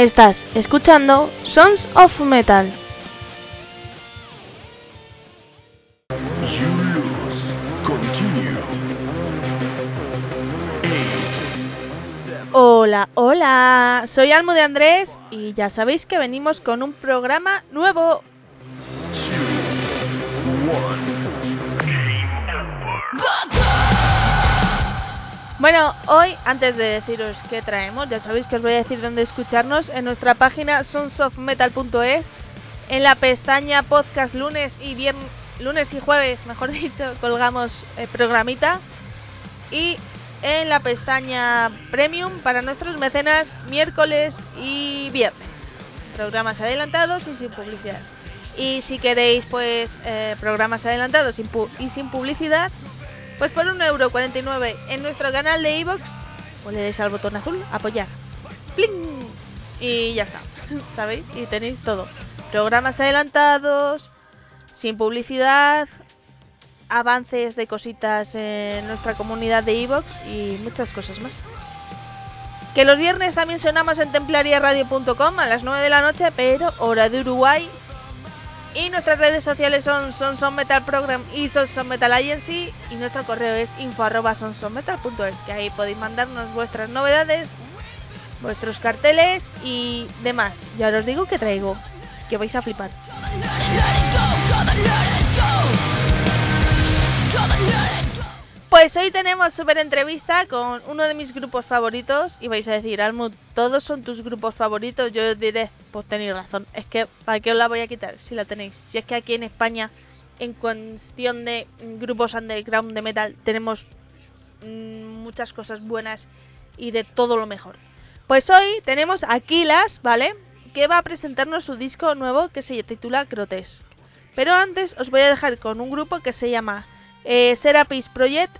Estás escuchando Sons of Metal. Hola, hola, soy Almo de Andrés y ya sabéis que venimos con un programa nuevo. two, one. Bueno, hoy, antes de deciros qué traemos, ya sabéis que os voy a decir dónde escucharnos en nuestra página sonsofmetal.es, en la pestaña podcast lunes y viernes, lunes y jueves, mejor dicho, colgamos eh, programita y en la pestaña premium para nuestros mecenas miércoles y viernes. Programas adelantados y sin publicidad. Y si queréis pues eh, programas adelantados y sin publicidad, pues por 1,49€ en nuestro canal de iVoox, pues le dais al botón azul, apoyar. ¡Pling! Y ya está, ¿sabéis? Y tenéis todo. Programas adelantados, sin publicidad, avances de cositas en nuestra comunidad de iVoox y muchas cosas más. Que los viernes también sonamos en templariaradio.com a las 9 de la noche, pero hora de Uruguay. Y nuestras redes sociales son Sonson Metal Program y Sonson Metal Agency. Y nuestro correo es info arroba sonsonmetal.es, que ahí podéis mandarnos vuestras novedades, vuestros carteles y demás. Ya os digo que traigo, que vais a flipar. Pues hoy tenemos super entrevista con uno de mis grupos favoritos y vais a decir, Almud, todos son tus grupos favoritos. Yo os diré, pues tenéis razón, es que ¿para qué os la voy a quitar si la tenéis? Si es que aquí en España, en cuestión de grupos underground de metal, tenemos mm, muchas cosas buenas y de todo lo mejor. Pues hoy tenemos a Kilas, ¿vale? Que va a presentarnos su disco nuevo que se titula Grotesque. Pero antes os voy a dejar con un grupo que se llama eh, Serapis Project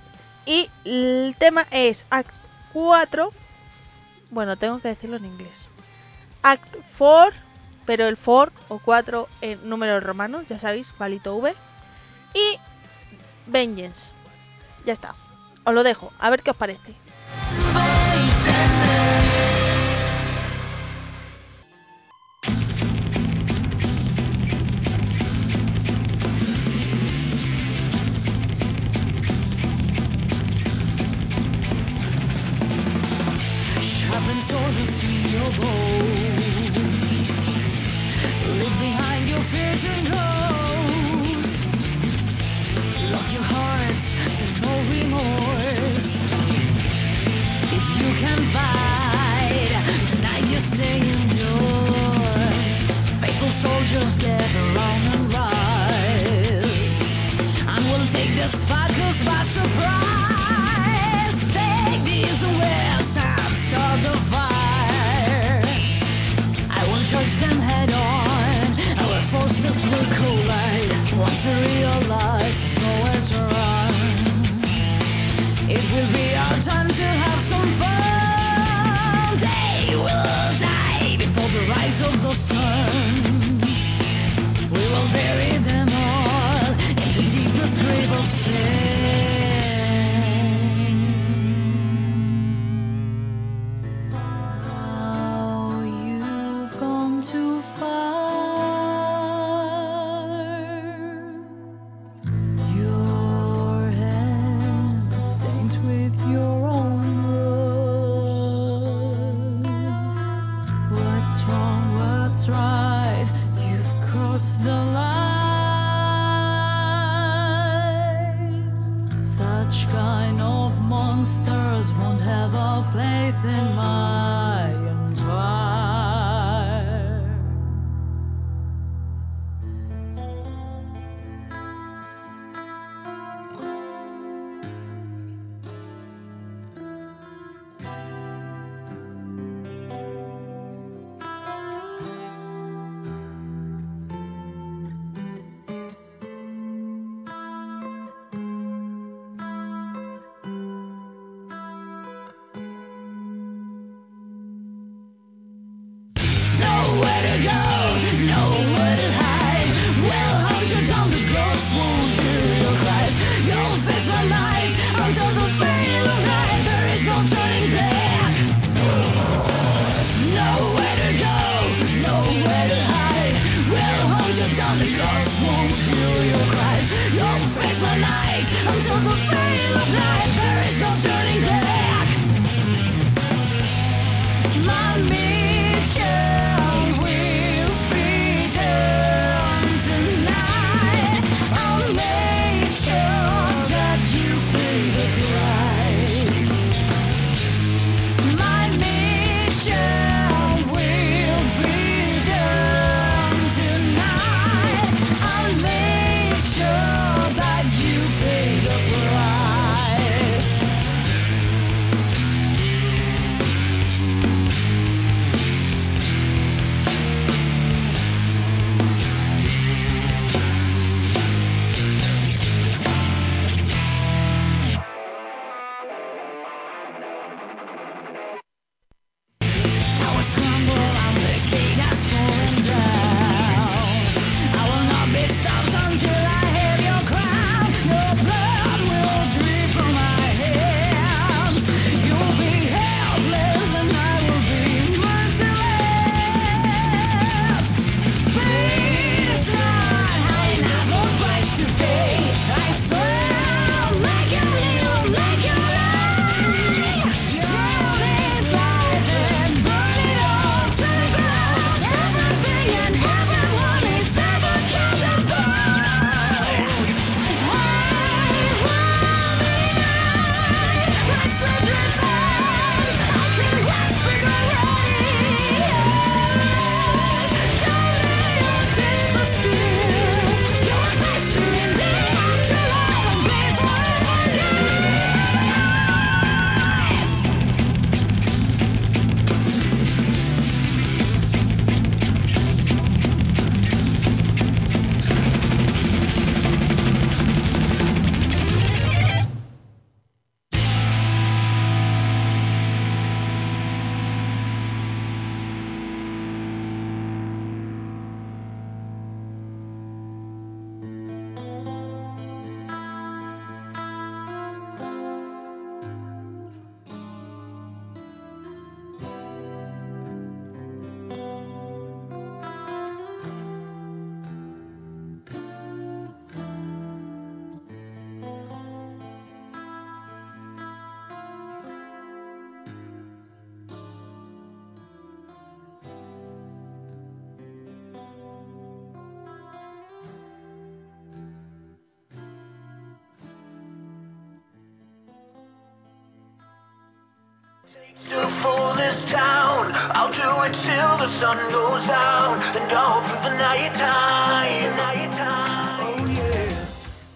y el tema es Act 4. Bueno, tengo que decirlo en inglés. Act 4, pero el 4 o 4 en números romanos, ya sabéis, palito V. Y Vengeance. Ya está. Os lo dejo, a ver qué os parece.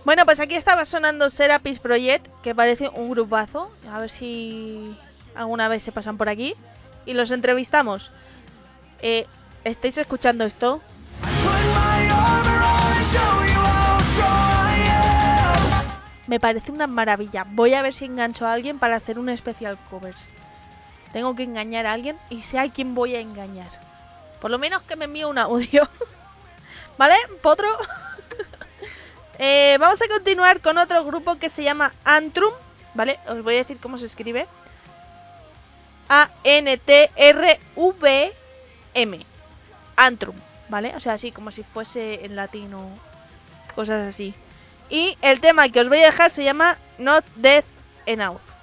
Bueno, pues aquí estaba sonando Serapis Project, que parece un grupazo. A ver si alguna vez se pasan por aquí. Y los entrevistamos. Eh, ¿Estáis escuchando esto? Me parece una maravilla. Voy a ver si engancho a alguien para hacer un especial covers. Tengo que engañar a alguien y sé a quién voy a engañar. Por lo menos que me envíe un audio. ¿Vale? ¿Potro? Eh, vamos a continuar con otro grupo que se llama Antrum. ¿Vale? Os voy a decir cómo se escribe. A-N-T-R-V-M. Antrum. ¿Vale? O sea, así como si fuese en latín o cosas así. Y el tema que os voy a dejar se llama Not Death Enough.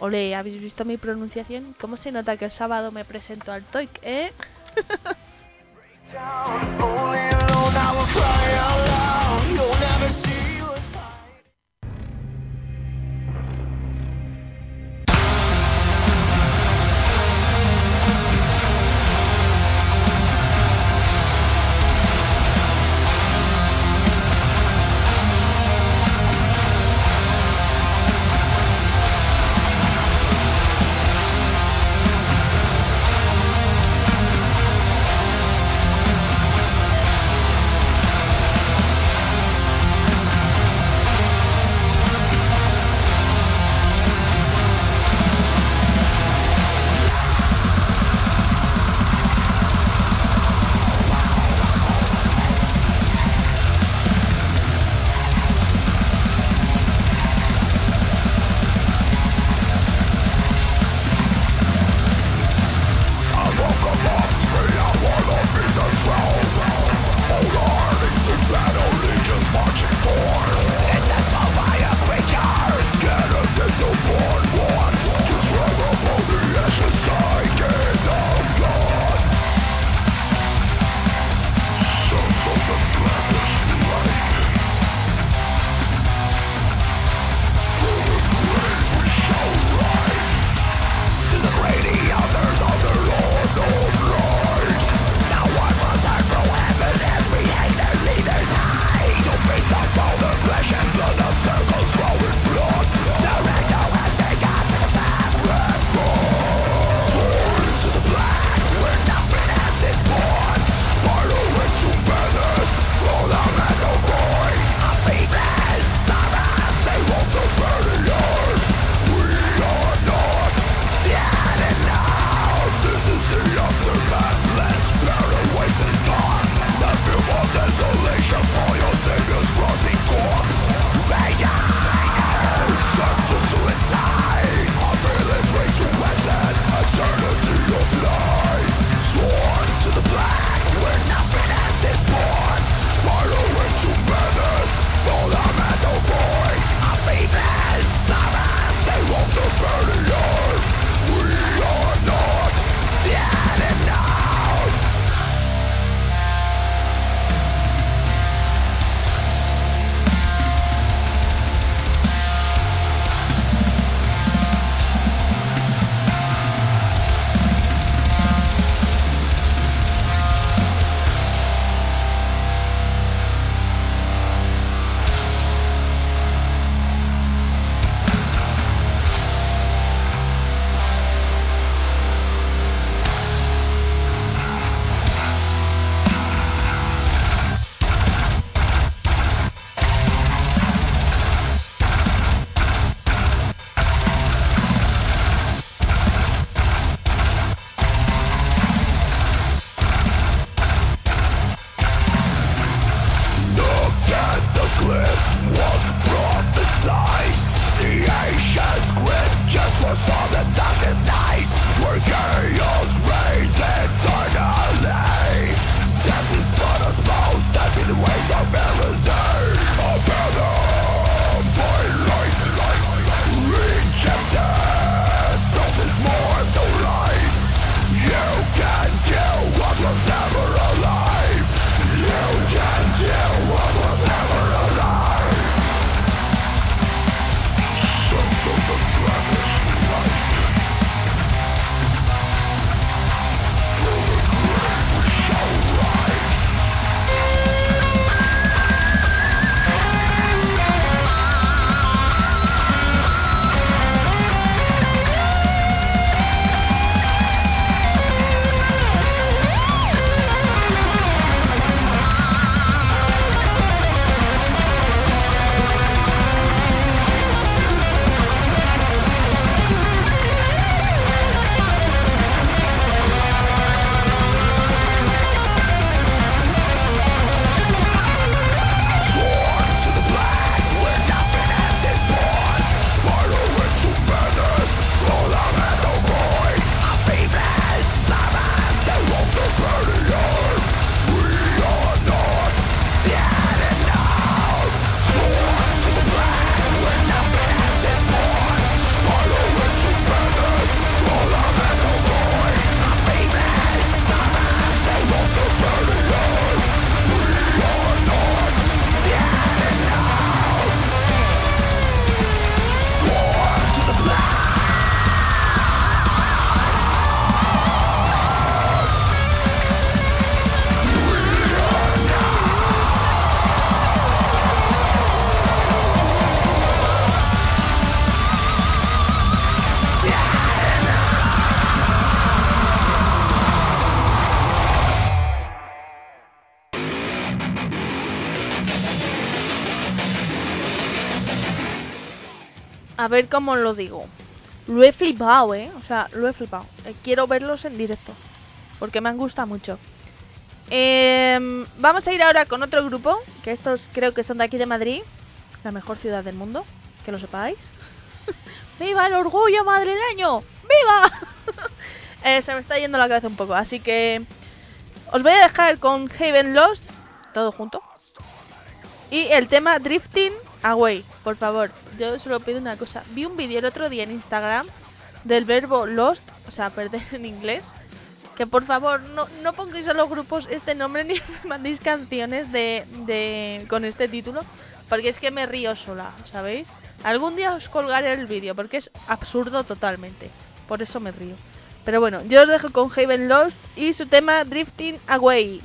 Ole, ¿habéis visto mi pronunciación? ¿Cómo se nota que el sábado me presento al TOEIC, eh? ver cómo lo digo. Lo he flipado, ¿eh? O sea, lo he flipado. Eh, quiero verlos en directo. Porque me han gustado mucho. Em, vamos a ir ahora con otro grupo. Que estos creo que son de aquí de Madrid. La mejor ciudad del mundo. Que lo sepáis. ¡Viva el orgullo madrileño! ¡Viva! Eh, se me está yendo la cabeza un poco. Así que os voy a dejar con Haven Lost. Todo junto. Y el tema Drifting Away, por favor. Yo solo pido una cosa. Vi un vídeo el otro día en Instagram del verbo lost, o sea, perder en inglés. Que por favor no, no pongáis a los grupos este nombre ni me mandéis canciones de, de con este título. Porque es que me río sola, ¿sabéis? Algún día os colgaré el vídeo porque es absurdo totalmente. Por eso me río. Pero bueno, yo os dejo con Haven Lost y su tema Drifting Away.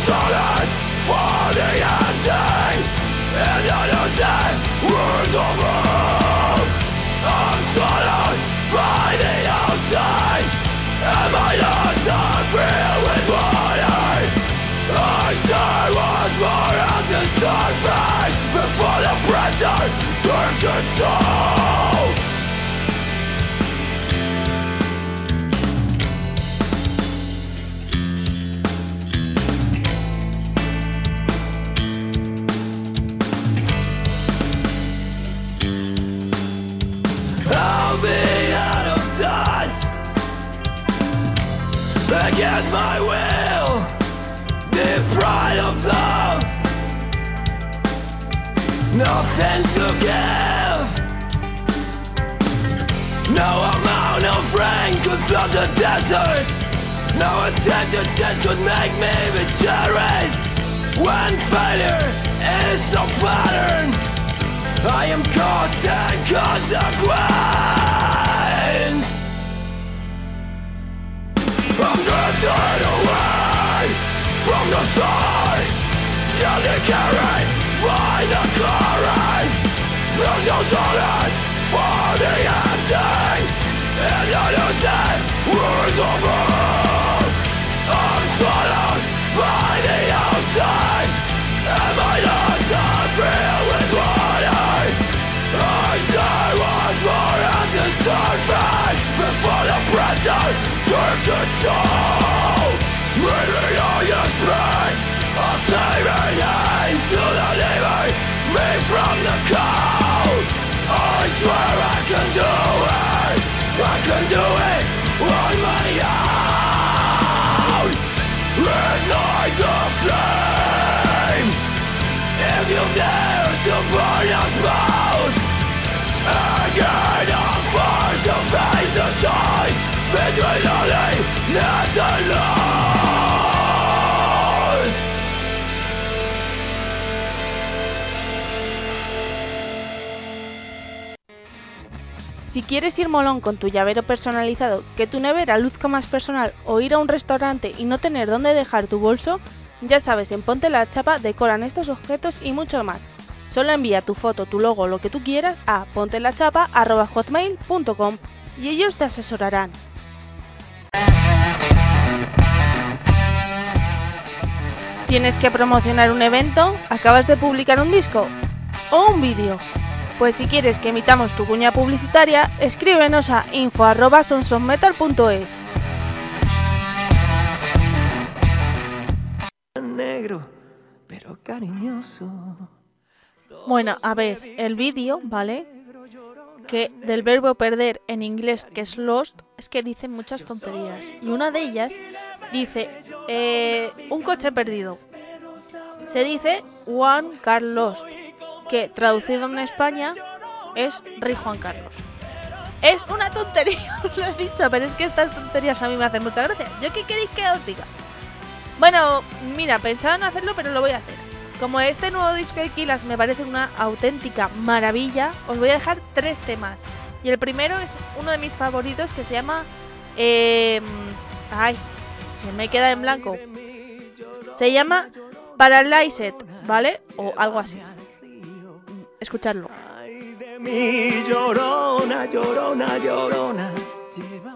Don't No attempted test could make me victorious When failure is the pattern I am cause and consequence. I'm drifting away from the sun Gently carried by the current There's no solace for the ending In the innocent words of love quieres ir molón con tu llavero personalizado, que tu nevera luzca más personal o ir a un restaurante y no tener dónde dejar tu bolso, ya sabes, en Ponte la Chapa decoran estos objetos y mucho más. Solo envía tu foto, tu logo, lo que tú quieras a pontelachapa.hotmail.com y ellos te asesorarán. ¿Tienes que promocionar un evento? ¿Acabas de publicar un disco? ¿O un vídeo? Pues si quieres que emitamos tu cuña publicitaria, escríbenos a info.sonsonmetal.es. negro, pero cariñoso. Bueno, a ver, el vídeo, ¿vale? Que del verbo perder en inglés, que es lost, es que dicen muchas tonterías. Y una de ellas dice, eh, un coche perdido. Se dice Juan Carlos, que traducido en España es Rey Juan Carlos. Es una tontería, os lo he dicho, pero es que estas tonterías a mí me hacen mucha gracia. ¿Yo qué queréis que os diga? Bueno, mira, pensaba en hacerlo, pero lo voy a hacer. Como este nuevo disco de Kilas me parece una auténtica maravilla, os voy a dejar tres temas. Y el primero es uno de mis favoritos que se llama... eh, ay, se me queda en blanco. Se llama Paralyzed, ¿vale? O algo así. Escuchadlo. Ay de mí, llorona, llorona, llorona. Llévame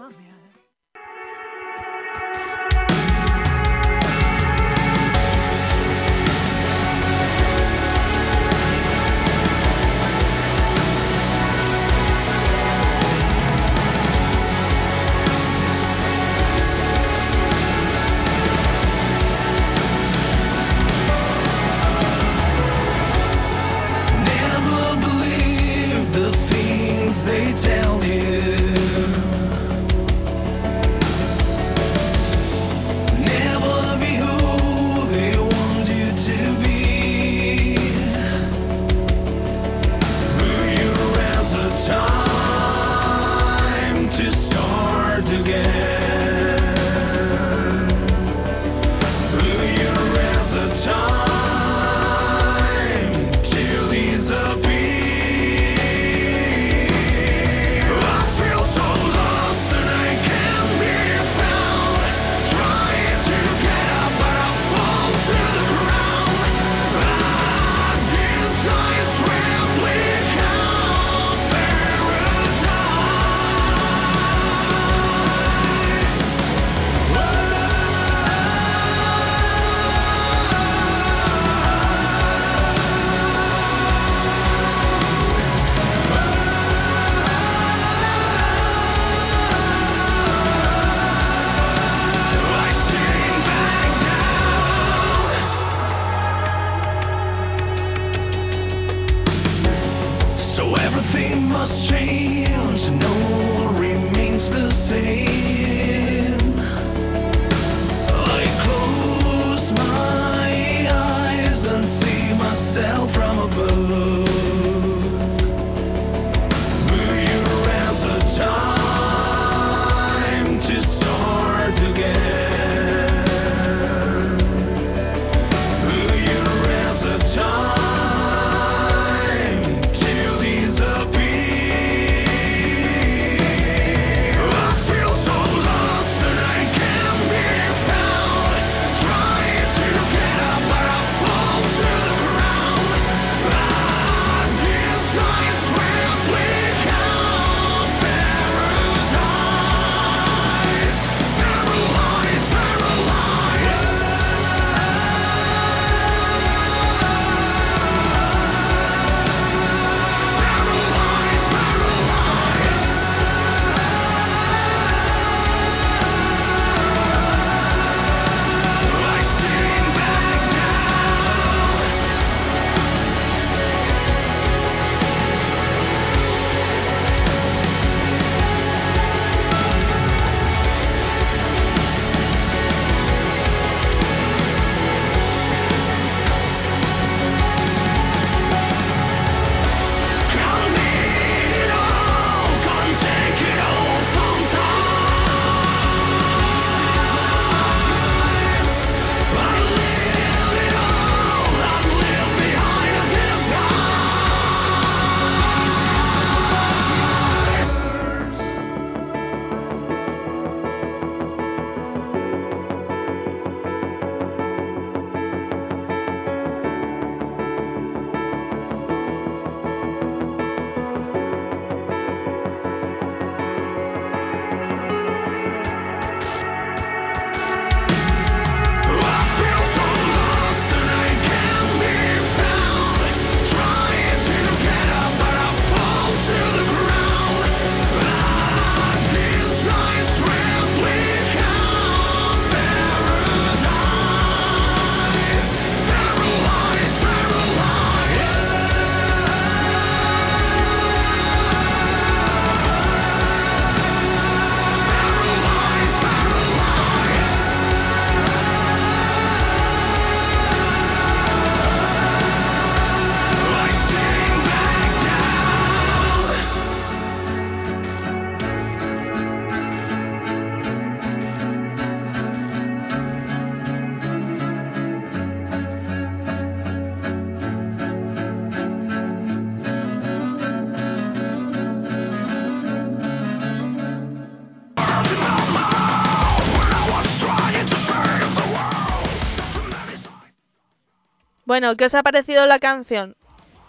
Bueno, ¿qué os ha parecido la canción?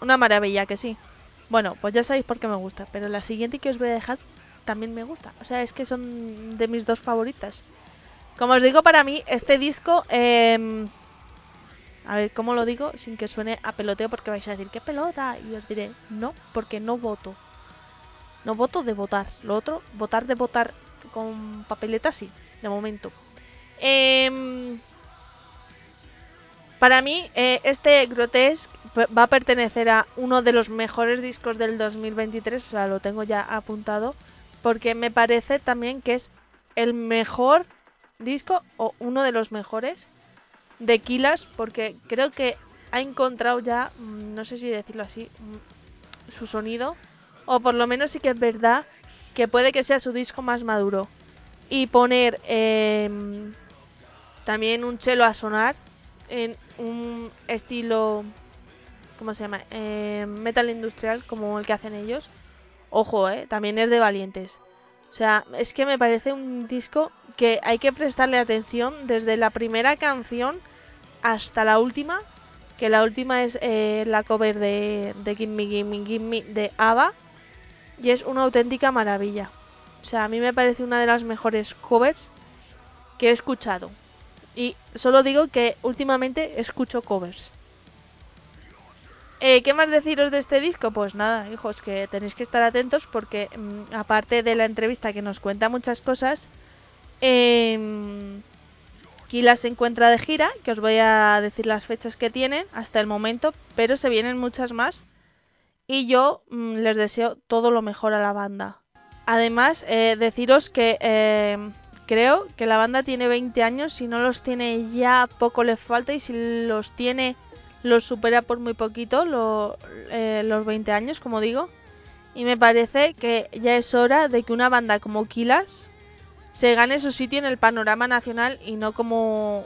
Una maravilla, que sí. Bueno, pues ya sabéis por qué me gusta, pero la siguiente que os voy a dejar también me gusta. O sea, es que son de mis dos favoritas. Como os digo, para mí este disco... em, a ver, ¿cómo lo digo? Sin que suene a peloteo porque vais a decir, ¿qué pelota? Y os diré, no, porque no voto. No voto de votar. Lo otro, votar de votar con papeleta, sí, de momento. Em, para mí, eh, este Grotesque va a pertenecer a uno de los mejores discos del 2023, o sea, lo tengo ya apuntado, porque me parece también que es el mejor disco o uno de los mejores de Kilas, porque creo que ha encontrado ya, mm, no sé si decirlo así, mm, su sonido, o por lo menos sí que es verdad que puede que sea su disco más maduro. Y poner em, también un chelo a sonar en un estilo, ¿cómo se llama? Eh, metal industrial, como el que hacen ellos. Ojo, eh, también es de valientes. O sea, es que me parece un disco que hay que prestarle atención desde la primera canción hasta la última. Que la última es eh, la cover de, de Gimme Gimme Gimme de ABBA. Y es una auténtica maravilla. O sea, a mí me parece una de las mejores covers que he escuchado. Y solo digo que últimamente escucho covers. Eh, ¿Qué más deciros de este disco? Pues nada, hijos, que tenéis que estar atentos porque mm, aparte de la entrevista que nos cuenta muchas cosas, eh, Kila se encuentra de gira, que os voy a decir las fechas que tienen hasta el momento, pero se vienen muchas más. Y yo mm, les deseo todo lo mejor a la banda. Además, eh, deciros que eh, creo que la banda tiene 20 años, si no los tiene ya poco les falta y si los tiene los supera por muy poquito eh, los 20 años, como digo. Y me parece que ya es hora de que una banda como Kilas se gane su sitio en el panorama nacional y no como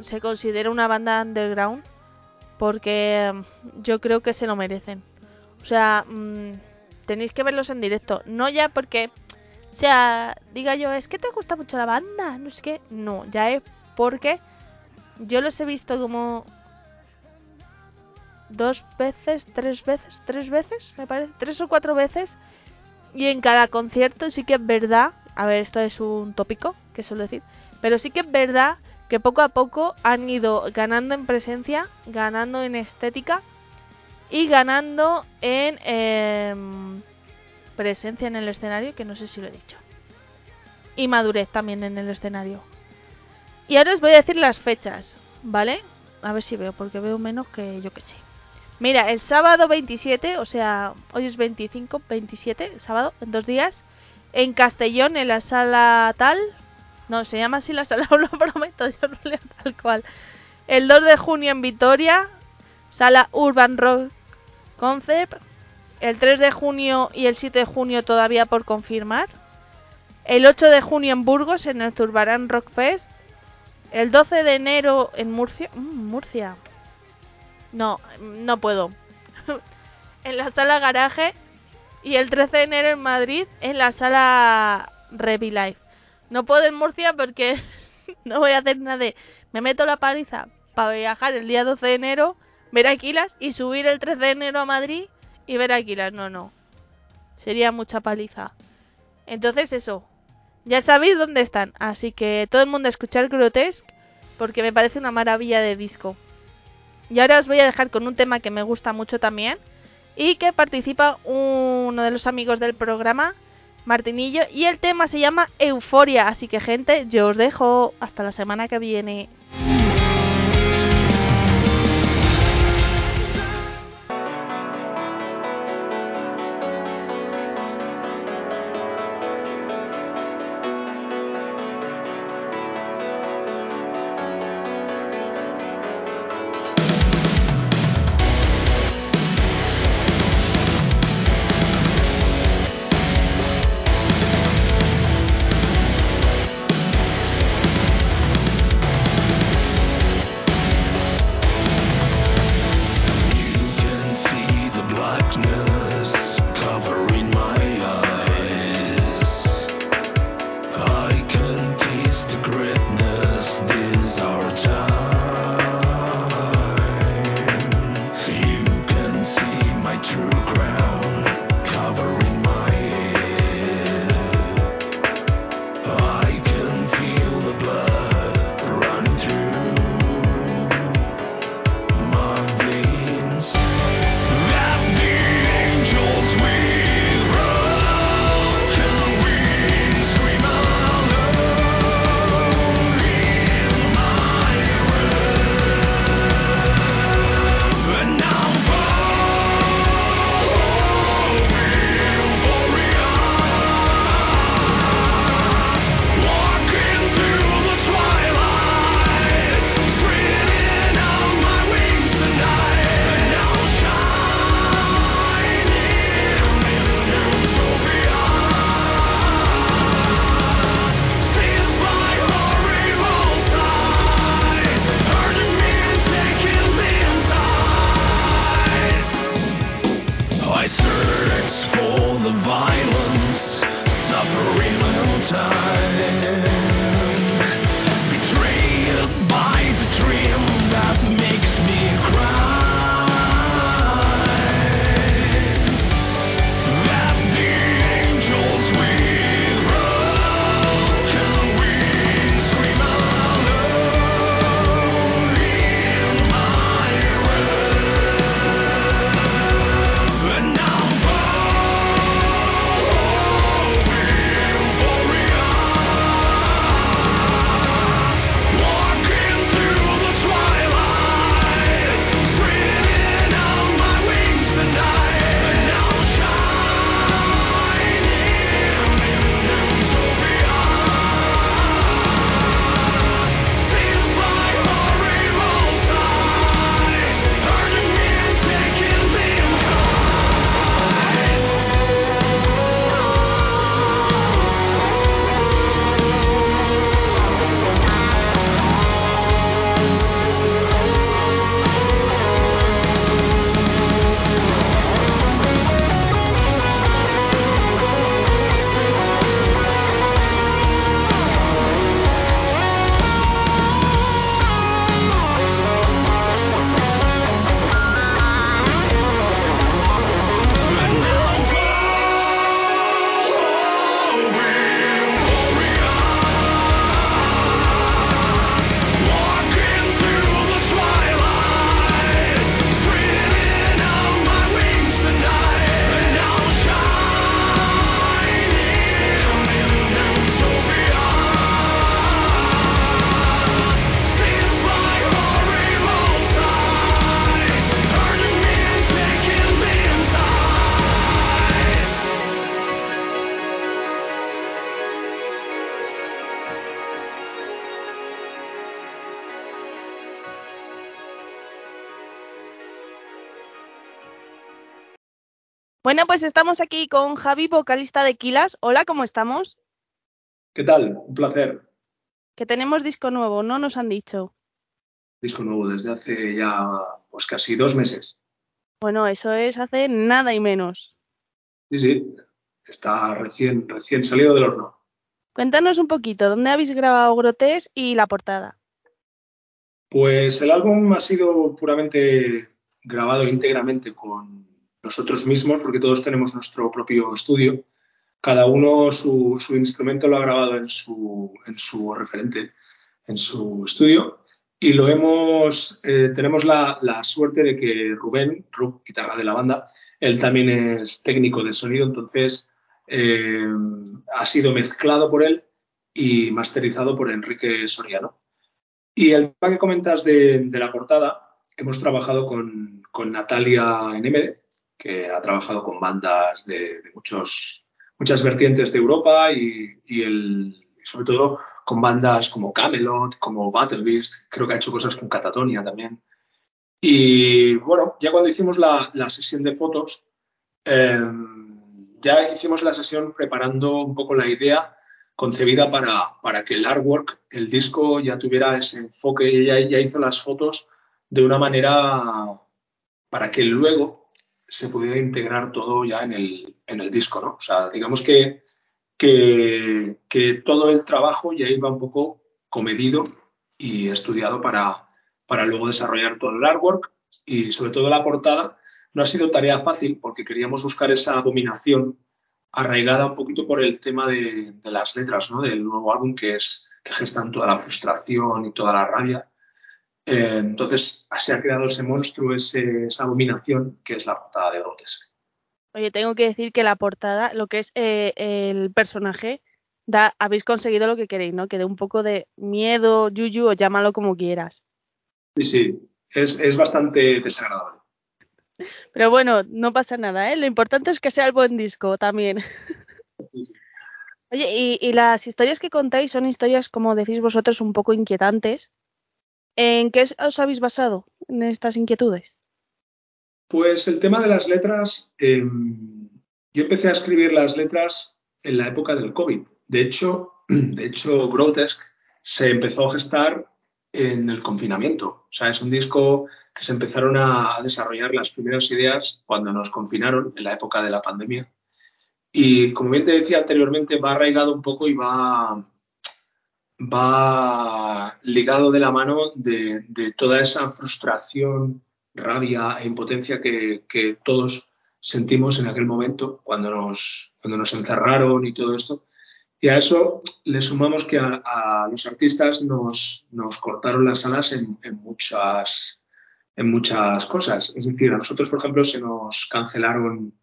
se considera una banda underground, porque mm, yo creo que se lo merecen. O sea, mm, tenéis que verlos en directo. No ya porque, o sea, diga yo, es que te gusta mucho la banda, no sé qué. No, ya es porque yo los he visto como dos veces, tres veces, tres veces, me parece, tres o cuatro veces. Y en cada concierto sí que es verdad, a ver, esto es un tópico que suelo decir, pero sí que es verdad que poco a poco han ido ganando en presencia, ganando en estética y ganando en em, presencia en el escenario, que no sé si lo he dicho. Y madurez también en el escenario. Y ahora os voy a decir las fechas, ¿vale? A ver si veo, porque veo menos que yo que sé. Mira, el sábado 27, o sea, hoy es 25, 27, sábado, en dos días, en Castellón, en la sala tal. No, se llama así la sala, os lo prometo, yo no leo tal cual. El 2 de junio en Vitoria, sala Urban Rock Concept. El 3 de junio y el 7 de junio todavía por confirmar. El 8 de junio en Burgos, en el Zurbarán Rock Fest. El 12 de enero en Murcia. Mm, Murcia. No, no puedo. en la sala Garaje. Y el 13 de enero en Madrid, en la sala Revi Life. No puedo en Murcia porque no voy a hacer nada de. Me meto la paliza para viajar el día 12 de enero, ver Aquilas y subir el 13 de enero a Madrid y ver Aquilas. No, no. Sería mucha paliza. Entonces, eso. Ya sabéis dónde están. Así que todo el mundo a escuchar Grotesque porque me parece una maravilla de disco. Y ahora os voy a dejar con un tema que me gusta mucho también y que participa uno de los amigos del programa, Martinillo, y el tema se llama Euforia. Así que gente, yo os dejo hasta la semana que viene. Bueno, pues estamos aquí con Javi, vocalista de Kilas. Hola, ¿cómo estamos? ¿Qué tal? Un placer. Que tenemos disco nuevo, ¿no? Nos han dicho. Disco nuevo desde hace ya pues casi dos meses. Bueno, eso es hace nada y menos. Sí, sí. Está recién, recién salido del horno. Cuéntanos un poquito, ¿dónde habéis grabado Grotes y la portada? Pues el álbum ha sido puramente grabado íntegramente con nosotros mismos, porque todos tenemos nuestro propio estudio. Cada uno su, instrumento lo ha grabado en su, en su, referente, en su estudio. Y lo hemos, eh, tenemos la, suerte de que Rubén, Rub, guitarra de la banda, él también es técnico de sonido, entonces eh, ha sido mezclado por él y masterizado por Enrique Soriano. Y el tema que comentas de, de la portada, hemos trabajado con, con Natalia Enemede, que ha trabajado con bandas de, de muchos, muchas vertientes de Europa y, y, el, sobre todo con bandas como Camelot, como Battle Beast, creo que ha hecho cosas con Catatonia también. Y bueno, ya cuando hicimos la, la sesión de fotos, eh, ya hicimos la sesión preparando un poco la idea concebida para, para, que el artwork, el disco, ya tuviera ese enfoque, ella ya hizo las fotos de una manera para que luego se pudiera integrar todo ya en el, en el disco, ¿no? O sea, digamos que, que, todo el trabajo ya iba un poco comedido y estudiado para, para luego desarrollar todo el artwork y sobre todo la portada. No ha sido tarea fácil porque queríamos buscar esa dominación arraigada un poquito por el tema de, de las letras, ¿no? Del nuevo álbum que es que gestan toda la frustración y toda la rabia. Eh, entonces se ha creado ese monstruo, ese, esa abominación que es la portada de Grotesque. Oye, tengo que decir que la portada, lo que es eh, el personaje, da, habéis conseguido lo que queréis, ¿no? Que dé un poco de miedo, yuyu, o llámalo como quieras. Sí, sí, es, es bastante desagradable. Pero bueno, no pasa nada, ¿eh? Lo importante es que sea el buen disco también. Sí, sí. Oye, y, y las historias que contáis son historias, como decís vosotros, un poco inquietantes. ¿En qué os habéis basado en estas inquietudes? Pues el tema de las letras, eh, yo empecé a escribir las letras en la época del COVID. De hecho, de hecho, Grotesque se empezó a gestar en el confinamiento. O sea, es un disco que se empezaron a desarrollar las primeras ideas cuando nos confinaron en la época de la pandemia. Y como bien te decía anteriormente, va arraigado un poco y va, va ligado de la mano de, toda esa frustración, rabia e impotencia que, todos sentimos en aquel momento cuando nos, cuando nos encerraron y todo esto. Y a eso le sumamos que a, los artistas nos, nos, cortaron las alas en, muchas, en muchas cosas. Es decir, a nosotros, por ejemplo, se nos cancelaron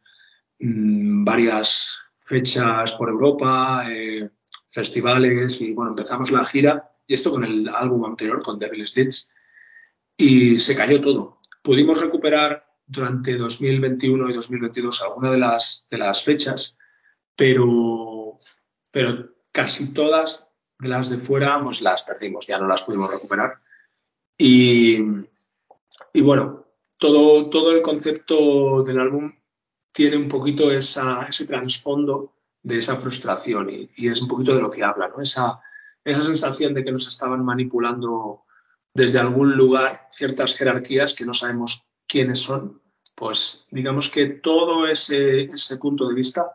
mmm, varias fechas por Europa. Eh, festivales y bueno, empezamos la gira y esto con el álbum anterior, con Devil Stitch, y se cayó todo. Pudimos recuperar durante 2021 y 2022 algunas de las, de las fechas, pero, pero casi todas de las de fuera pues las perdimos, ya no las pudimos recuperar. Y, y bueno, todo, todo el concepto del álbum tiene un poquito esa, ese trasfondo de esa frustración y, es un poquito de lo que habla. Esa, esa sensación de que nos estaban manipulando desde algún lugar ciertas jerarquías que no sabemos quiénes son, pues digamos que todo ese, ese punto de vista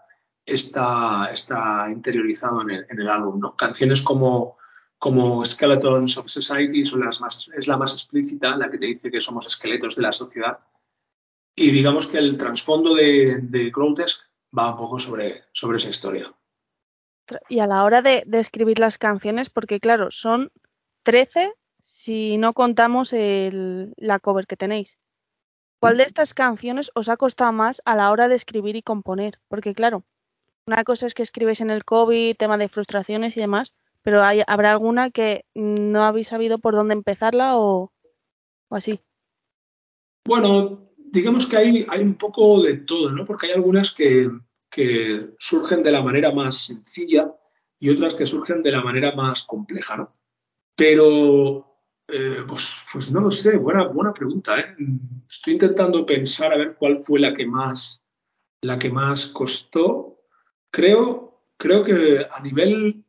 está, está interiorizado en el, álbum, ¿no? Canciones como, como Skeletons of Society es la más explícita, la que te dice que somos esqueletos de la sociedad. Y digamos que el trasfondo de, de Grotesque va un poco sobre, sobre esa historia. Y a la hora de, de, escribir las canciones, porque claro, son 13 si no contamos el, la cover que tenéis. ¿Cuál de estas canciones os ha costado más a la hora de escribir y componer? Porque claro, una cosa es que escribes en el COVID, tema de frustraciones y demás, pero hay, habrá alguna que no habéis sabido por dónde empezarla o, o así. Bueno, digamos que hay, hay, un poco de todo, ¿no? Porque hay algunas que, que, surgen de la manera más sencilla y otras que surgen de la manera más compleja, ¿no? Pero, eh, pues, pues, no lo sé, buena, buena pregunta, ¿eh? Estoy intentando pensar a ver cuál fue la que más, la que más costó, creo, creo que a nivel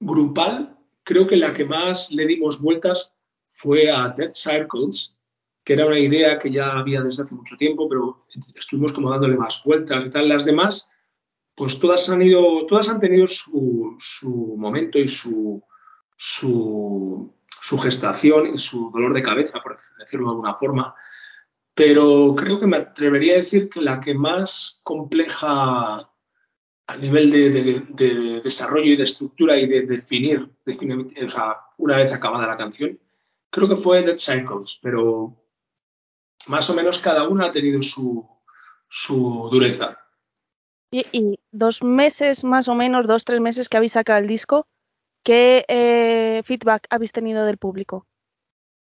grupal, creo que la que más le dimos vueltas fue a Dead Circles, que era una idea que ya había desde hace mucho tiempo, pero estuvimos como dándole más vueltas y tal. Las demás, pues todas han ido, todas han tenido su, su momento y su, su, su gestación y su dolor de cabeza, por decirlo de alguna forma. Pero creo que me atrevería a decir que la que más compleja a nivel de, de- de desarrollo y de estructura y de definir, o sea, una vez acabada la canción, creo que fue Dead Cycles, pero más o menos cada una ha tenido su, su dureza. Y, y dos meses más o menos, dos, tres meses que habéis sacado el disco, ¿qué eh, feedback habéis tenido del público?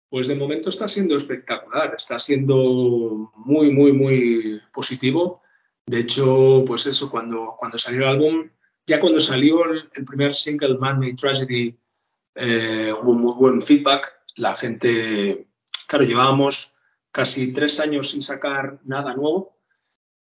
Pues de momento está siendo espectacular, está siendo muy, muy, muy positivo. De hecho, pues eso, cuando, cuando salió el álbum, ya cuando salió el, el primer single, Man Made Tragedy, eh, hubo muy buen feedback. La gente, claro, llevábamos casi tres años sin sacar nada nuevo.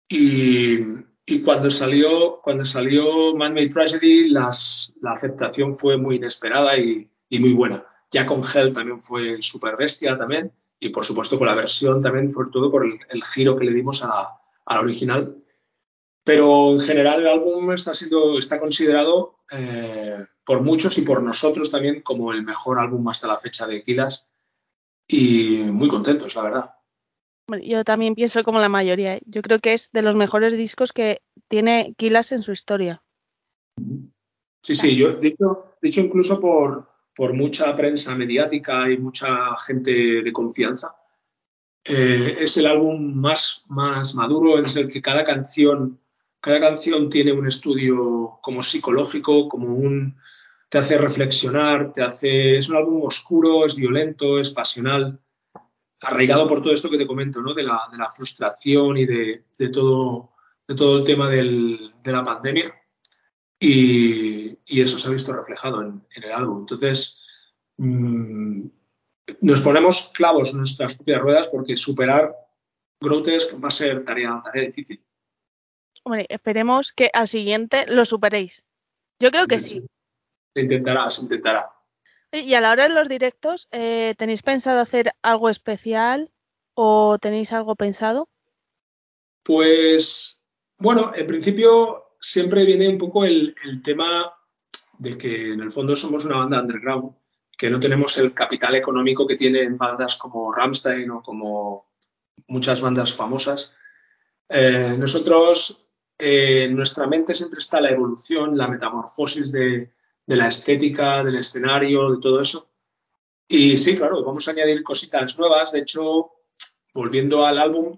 Y, y cuando salió, cuando salió Man Made Tragedy, las, la aceptación fue muy inesperada y, y muy buena. Ya con Hell también fue súper bestia también. Y por supuesto con la versión también, sobre todo por el, el giro que le dimos a a la original. Pero en general el álbum está siendo, está considerado eh, por muchos y por nosotros también como el mejor álbum hasta la fecha de Kilas. Y muy contentos, la verdad. Yo también pienso como la mayoría. ¿eh? Yo creo que es de los mejores discos que tiene Kilas en su historia. Sí, sí, yo dicho, dicho incluso por, por mucha prensa mediática y mucha gente de confianza, eh, es el álbum más, más maduro, es el que cada canción, cada canción tiene un estudio como psicológico, como un te hace reflexionar, te hace, es un álbum oscuro, es violento, es pasional, arraigado por todo esto que te comento, ¿no? De la, de la frustración y de, de todo, de todo el tema del, de la pandemia. Y, y eso se ha visto reflejado en, en el álbum. Entonces, mm, nos ponemos clavos en nuestras propias ruedas porque superar Grotesque va a ser tarea, tarea difícil. Hombre, esperemos que al siguiente lo superéis. Yo creo que sí. Se intentará, se intentará. Y a la hora de los directos, eh, ¿tenéis pensado hacer algo especial o tenéis algo pensado? Pues, bueno, en principio siempre viene un poco el, el tema de que en el fondo somos una banda underground, que no tenemos el capital económico que tienen bandas como Rammstein o como muchas bandas famosas. Eh, nosotros, eh, en nuestra mente siempre está la evolución, la metamorfosis de, de la estética, del escenario, de todo eso. Y sí, claro, vamos a añadir cositas nuevas. De hecho, volviendo al álbum,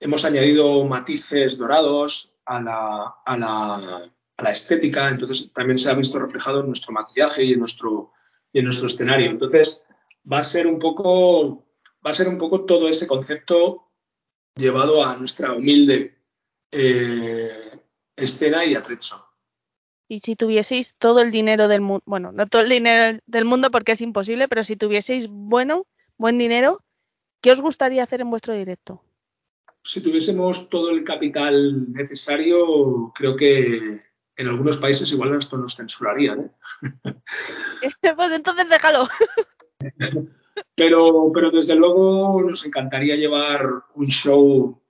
hemos añadido matices dorados a la, a la, a la estética, entonces también se ha visto reflejado en nuestro maquillaje y en nuestro, y en nuestro escenario. Entonces, va a ser un poco, va a ser un poco todo ese concepto llevado a nuestra humilde eh, escena y atrecho. Y si tuvieseis todo el dinero del mundo, bueno, no todo el dinero del mundo porque es imposible, pero si tuvieseis bueno, buen dinero, ¿qué os gustaría hacer en vuestro directo? Si tuviésemos todo el capital necesario, creo que en algunos países igual esto nos censurarían. ¿eh? pues entonces déjalo. Pero, pero desde luego nos encantaría llevar un show,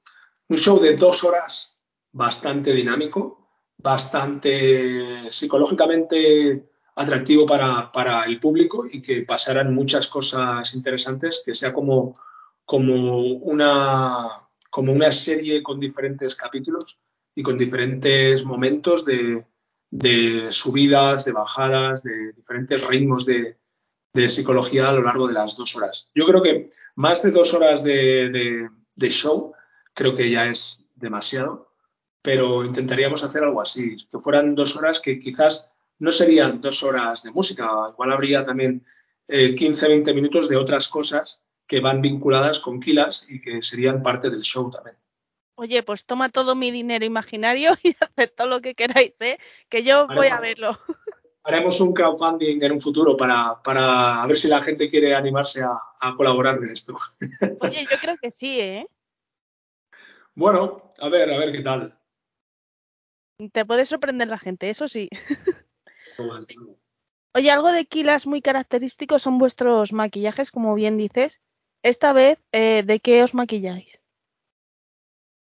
un show de dos horas bastante dinámico, bastante psicológicamente atractivo para, para el público y que pasaran muchas cosas interesantes, que sea como, como, una, como una serie con diferentes capítulos y con diferentes momentos de, de subidas, de bajadas, de diferentes ritmos de, de psicología a lo largo de las dos horas. Yo creo que más de dos horas de, de, de, show creo que ya es demasiado, pero intentaríamos hacer algo así, que fueran dos horas que quizás no serían dos horas de música, igual habría también eh, 15-20 minutos de otras cosas que van vinculadas con Kilas y que serían parte del show también. Oye, pues toma todo mi dinero imaginario y haced todo lo que queráis, ¿eh? Que yo voy a verlo. haremos un crowdfunding en un futuro para, para ver si la gente quiere animarse a, a colaborar en esto. Oye, yo creo que sí, ¿eh? Bueno, a ver, a ver qué tal. Te puede sorprender la gente, eso sí. Oye, algo de Kilas muy característico son vuestros maquillajes, como bien dices. Esta vez, eh, ¿de qué os maquilláis?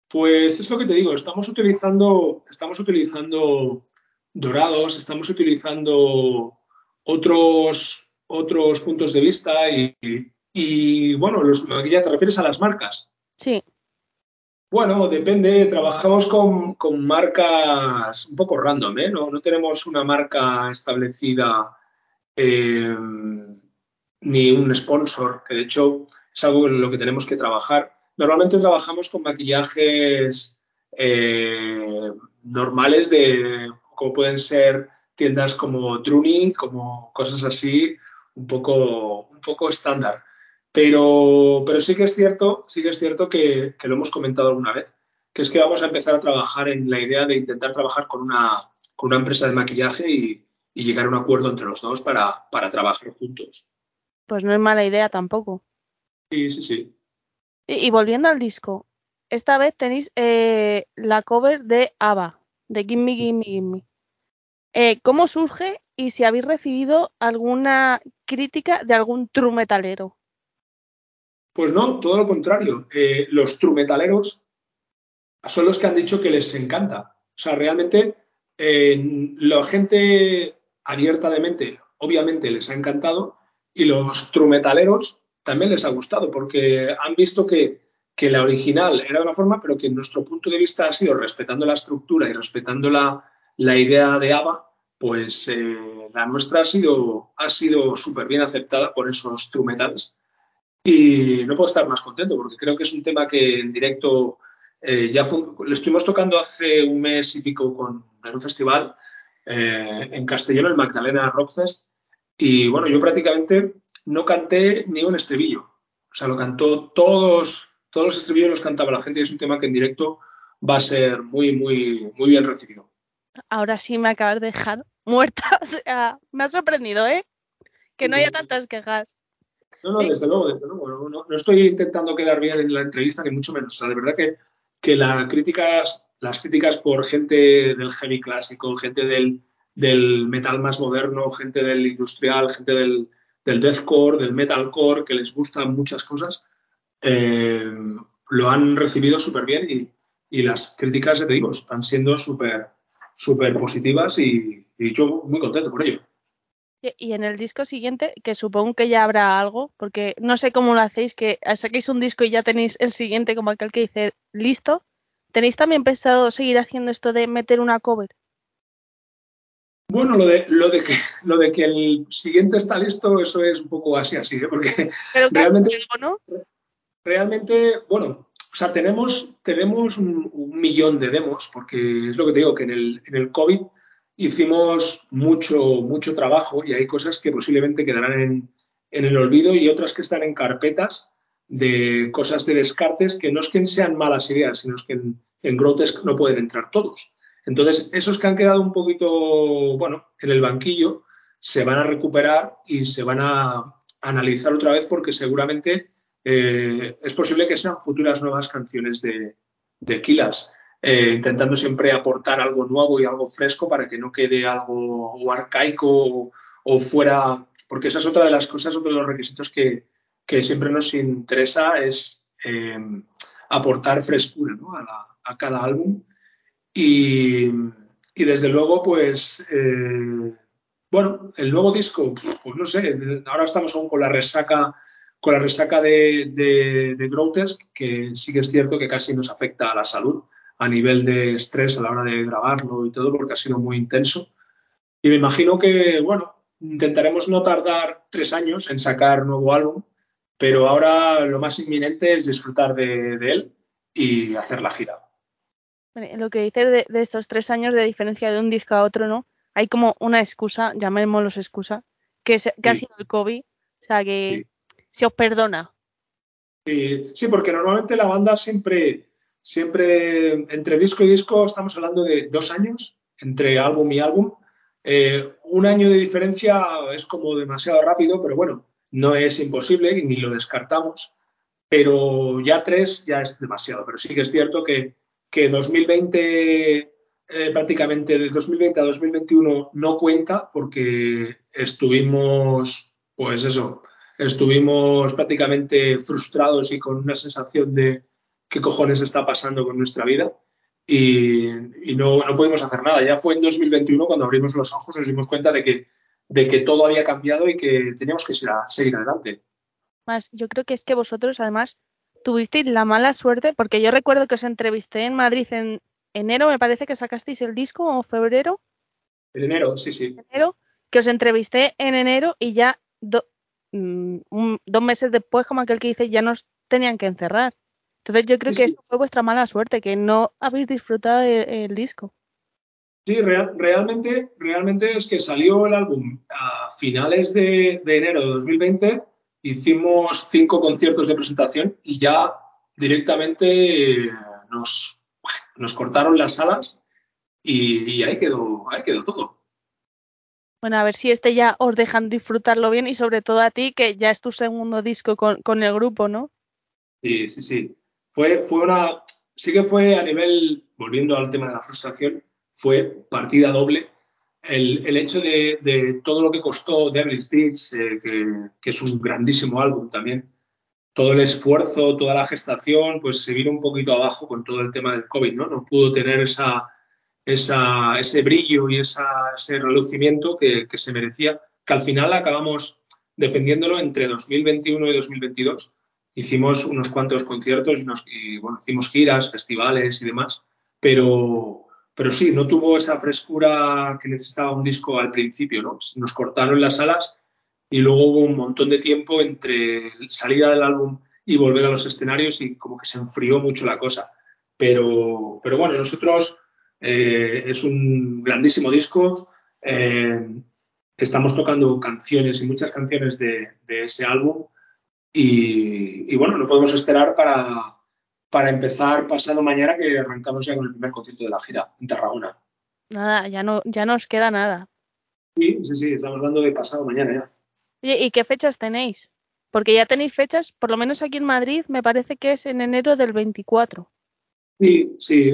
Pues es lo que te digo, estamos utilizando, estamos utilizando dorados, estamos utilizando otros, otros puntos de vista y, y, bueno, los maquillajes, ¿te refieres a las marcas? Bueno, depende, trabajamos con, con marcas un poco random, ¿eh? No, no tenemos una marca establecida eh, ni un sponsor, que de hecho es algo en lo que tenemos que trabajar. Normalmente trabajamos con maquillajes eh, normales de, como pueden ser tiendas como Druni, como cosas así, un poco, un poco estándar. Pero, pero sí que es cierto, sí que es cierto que, que, lo hemos comentado alguna vez, que es que vamos a empezar a trabajar en la idea de intentar trabajar con una, con una empresa de maquillaje y, y llegar a un acuerdo entre los dos para, para trabajar juntos. Pues no es mala idea tampoco. Sí, sí, sí. Y, y volviendo al disco, esta vez tenéis eh, la cover de ABBA, de Gimme, Gimme, Gimme. Eh, ¿Cómo surge y si habéis recibido alguna crítica de algún true metalero? Pues no, todo lo contrario. Eh, los true metaleros son los que han dicho que les encanta. O sea, realmente la gente abierta de mente, obviamente les ha encantado y los true metaleros también les ha gustado porque han visto que, que, la original era de una forma, pero que en nuestro punto de vista ha sido respetando la estructura y respetando la, la idea de ABBA, pues eh, la nuestra ha sido, ha sido súper bien aceptada por esos true metals y no puedo estar más contento porque creo que es un tema que en directo eh, ya lo estuvimos tocando hace un mes y pico con, en un festival eh, en Castellón, el Magdalena Rockfest, y bueno, yo prácticamente no canté ni un estribillo. O sea, lo cantó todos, todos los estribillos los cantaba la gente y es un tema que en directo va a ser muy, muy, muy bien recibido. Ahora sí me acabas de dejar muerta. O sea, me ha sorprendido, ¿eh? Que no haya tantas quejas. No, no, desde luego, desde luego. No, estoy intentando quedar bien en la entrevista, ni mucho menos. O sea, de verdad que, que la críticas, las críticas por gente del heavy clásico, gente del, del metal más moderno, gente del industrial, gente del, del deathcore, del metalcore, que les gustan muchas cosas, eh, lo han recibido súper bien y, y, las críticas, te digo, están siendo súper súper positivas y, y yo muy contento por ello. Y en el disco siguiente, que supongo que ya habrá algo, porque no sé cómo lo hacéis, que saquéis un disco y ya tenéis el siguiente como aquel que dice listo. ¿Tenéis también pensado seguir haciendo esto de meter una cover? Bueno, lo de, lo de, que, lo de que el siguiente está listo, eso es un poco así, así, ¿eh? porque Pero realmente, algo, ¿no? realmente, bueno, o sea, tenemos, tenemos un, un, millón de demos, porque es lo que te digo, que en el, en el COVID hicimos mucho, mucho trabajo y hay cosas que posiblemente quedarán en, en, el olvido y otras que están en carpetas de cosas de descartes que no es que sean malas ideas, sino es que en, en no pueden entrar todos. Entonces, esos que han quedado un poquito, bueno, en el banquillo, se van a recuperar y se van a analizar otra vez porque seguramente eh, es posible que sean futuras nuevas canciones de, de Kilas eh, intentando siempre aportar algo nuevo y algo fresco para que no quede algo o arcaico o, o, fuera, porque esa es otra de las cosas, otro de los requisitos que, que siempre nos interesa es eh, aportar frescura ¿no? a, la, a, cada álbum y, y, desde luego pues eh, bueno, el nuevo disco, pues no sé, ahora estamos aún con la resaca con la resaca de, de, de Grotesque, que sí que es cierto que casi nos afecta a la salud a nivel de estrés a la hora de grabarlo y todo, porque ha sido muy intenso. Y me imagino que, bueno, intentaremos no tardar tres años en sacar nuevo álbum, pero ahora lo más inminente es disfrutar de, de él y hacer la gira. Lo que dices de, de, estos tres años de diferencia de un disco a otro, ¿no? Hay como una excusa, llamémoslos excusa, que, es, que sí. ha sido el COVID, o sea que sí. se os perdona. Sí, sí, porque normalmente la banda siempre, siempre entre disco y disco estamos hablando de dos años entre álbum y álbum. Eh, un año de diferencia es como demasiado rápido, pero bueno, no es imposible ni lo descartamos. pero ya tres ya es demasiado. Pero sí que es cierto que, que 2020, eh, prácticamente de 2020 a 2021 no cuenta porque estuvimos, pues eso, estuvimos prácticamente frustrados y con una sensación de qué cojones está pasando con nuestra vida y, y no, no pudimos hacer nada. Ya fue en 2021 cuando abrimos los ojos y nos dimos cuenta de que, de que todo había cambiado y que teníamos que seguir, adelante. Más, yo creo que es que vosotros además tuvisteis la mala suerte, porque yo recuerdo que os entrevisté en Madrid en enero, me parece que sacasteis el disco o febrero. En enero, sí, sí. Enero, que os entrevisté en enero y ya do, mm, dos meses después, como aquel que dice, ya nos tenían que encerrar. Entonces yo creo Sí, que eso fue vuestra mala suerte, que no habéis disfrutado el, el disco. Sí, real- realmente, realmente es que salió el álbum a finales de, de enero de 2020, hicimos cinco conciertos de presentación y ya directamente eh, nos, nos cortaron las salas y, y ahí quedó, ahí quedó todo. Bueno, a ver si este ya os dejan disfrutarlo bien y sobre todo a ti, que ya es tu segundo disco con, con el grupo, ¿no? Sí, sí, sí. Fue, fue una, sí que fue a nivel, volviendo al tema de la frustración, fue partida doble. El, el hecho de, de todo lo que costó Devil's Ditch, eh, que, que es un grandísimo álbum también, todo el esfuerzo, toda la gestación, pues se vino un poquito abajo con todo el tema del COVID, ¿no? No pudo tener esa, esa, ese brillo y esa, ese relucimiento que, que se merecía, que al final acabamos defendiéndolo entre 2021 y 2022 hicimos unos cuantos conciertos y, nos- y, bueno, hicimos giras, festivales y demás, pero, pero sí, no tuvo esa frescura que necesitaba un disco al principio, ¿no? Nos cortaron las alas y luego hubo un montón de tiempo entre salida del álbum y volver a los escenarios y como que se enfrió mucho la cosa. Pero, pero bueno, nosotros eh, es un grandísimo disco. eh, estamos tocando canciones y muchas canciones de, de ese álbum y, y bueno, no podemos esperar para, para empezar pasado mañana que arrancamos ya con el primer concierto de la gira en Tarragona. Nada, ya no, ya no os queda nada. Sí, sí, sí, estamos hablando de pasado mañana ya. Oye, ¿y qué fechas tenéis? Porque ya tenéis fechas, por lo menos aquí en Madrid, me parece que es en enero del 24. Sí, sí.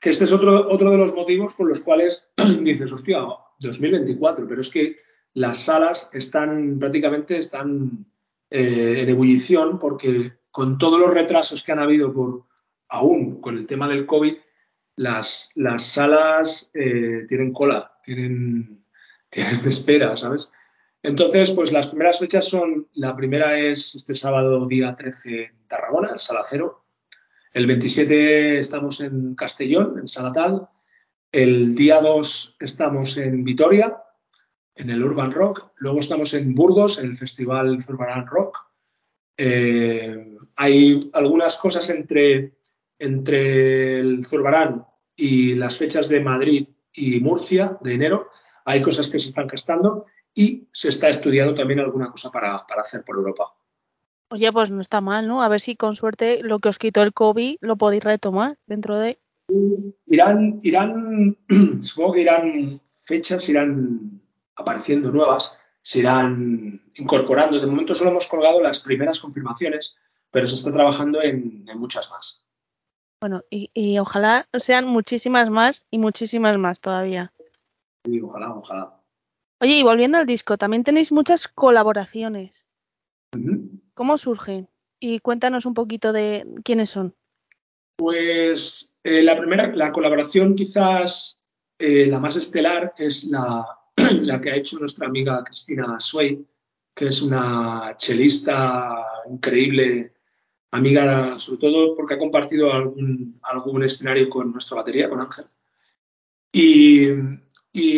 Que este es otro, otro de los motivos por los cuales dices, hostia, 2024, pero es que las salas están prácticamente están eh, en ebullición porque con todos los retrasos que han habido por aún con el tema del COVID, las, las salas eh, tienen cola, tienen, tienen espera, ¿sabes? Entonces, pues las primeras fechas son, la primera es este sábado día 13 en Tarragona, en Sala Cero. El 27 estamos en Castellón, en Salatal. El día 2 estamos en Vitoria, en el Urban Rock. Luego estamos en Burgos, en el Festival Zurbarán Rock. Eh, hay algunas cosas entre, entre el Zurbarán y las fechas de Madrid y Murcia de enero. Hay cosas que se están gestando y se está estudiando también alguna cosa para, para hacer por Europa. Oye, pues no está mal, ¿no? A ver si con suerte lo que os quitó el COVID lo podéis retomar dentro de... Irán, irán, supongo que irán fechas, irán apareciendo nuevas, se irán incorporando. De momento solo hemos colgado las primeras confirmaciones, pero se está trabajando en, en muchas más. Bueno, y, y ojalá sean muchísimas más y muchísimas más todavía. Y ojalá, ojalá. Oye, y volviendo al disco, también tenéis muchas colaboraciones. ¿Cómo surgen? Y cuéntanos un poquito de quiénes son. Pues eh, la primera, la colaboración quizás eh, la más estelar es la, la que ha hecho nuestra amiga Cristina Sway, que es una chelista increíble, amiga sobre todo porque ha compartido algún, escenario con nuestra batería, con Ángel. Y,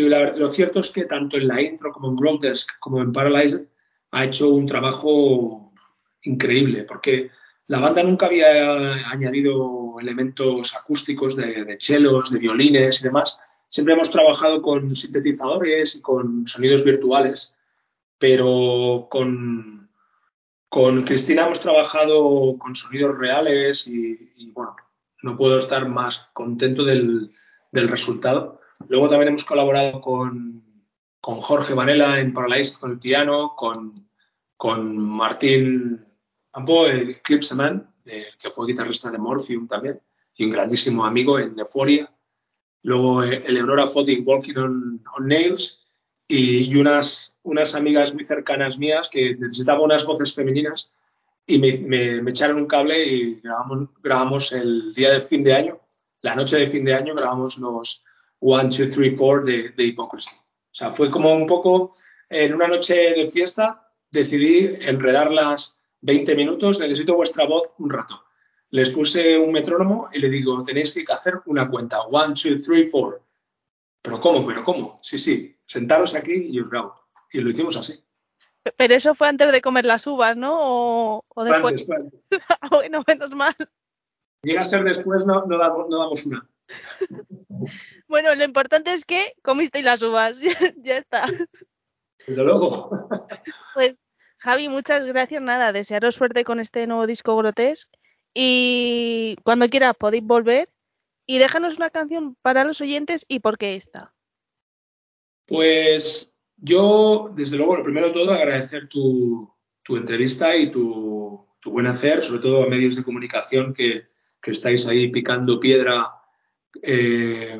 lo cierto es que tanto en la intro como en Grotesque como en Paralyze ha hecho un trabajo increíble, porque la banda nunca había añadido elementos acústicos de, de chelos, de violines y demás. Siempre hemos trabajado con sintetizadores y con sonidos virtuales, pero con, Cristina hemos trabajado con sonidos reales y, bueno, no puedo estar más contento del, resultado. Luego también hemos colaborado con, Jorge Varela en Paralyzed con el piano, con, Martín campo el Clip Man, que fue guitarrista de Morphium también, y un grandísimo amigo en Euphoria. Luego eh, Eleonora Foti Walking on, Nails y, unas, unas amigas muy cercanas mías que necesitaban unas voces femeninas y me, me, echaron un cable y grabamos, grabamos el día de fin de año, la noche de fin de año, grabamos los 1, 2, 3, 4 de, de Hypocrisy. O sea, fue como un poco en una noche de fiesta, decidí enredar las 20 minutos, necesito vuestra voz un rato. Les puse un metrónomo y le digo, tenéis que hacer una cuenta, 1, 2, 3, 4. ¿Pero cómo? ¿Pero cómo? Sí, sí, sentaros aquí y os grabo. Y lo hicimos así. Pero eso fue antes de comer las uvas, ¿no? O, o después. Antes, antes. bueno, menos mal. Llega a ser después, no, no, damos, no damos una. bueno, lo importante es que comisteis las uvas. ya está. Desde luego. pues, Javi, muchas gracias. Nada, desearos suerte con este nuevo disco Grotesque. Y cuando quieras podéis volver. Y déjanos una canción para los oyentes y por qué esta. Pues yo, desde luego, lo primero de todo, agradecer tu, tu entrevista y tu, tu, buen hacer, sobre todo a medios de comunicación que, que estáis ahí picando piedra eh,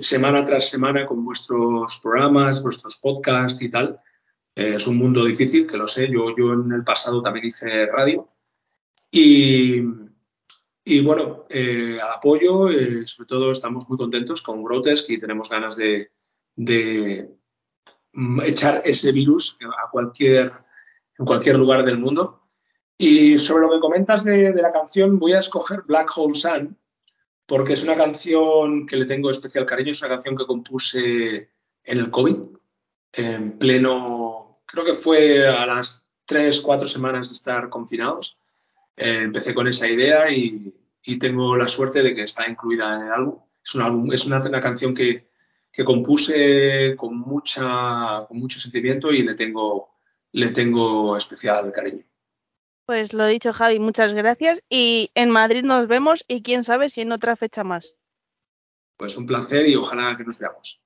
semana tras semana con vuestros programas, vuestros podcasts y tal. Eh, es un mundo difícil, que lo sé. Yo, yo en el pasado también hice radio. Y, y bueno, eh, al apoyo, eh, sobre todo estamos muy contentos con Grotesque y tenemos ganas de, de mm, echar ese virus a cualquier, en cualquier lugar del mundo. Y sobre lo que comentas de, de la canción, voy a escoger Black Hole Sun, porque es una canción que le tengo especial cariño, es una canción que compuse en el COVID, en pleno, creo que fue a las tres, cuatro semanas de estar confinados. Eh, empecé con esa idea y, y, tengo la suerte de que está incluida en el álbum. Es, un álbum, es una, una canción que, que, compuse con, mucha, con mucho sentimiento y le tengo, le tengo especial cariño. Pues lo dicho, Javi, muchas gracias. Y en Madrid nos vemos y quién sabe si en otra fecha más. Pues un placer y ojalá que nos veamos.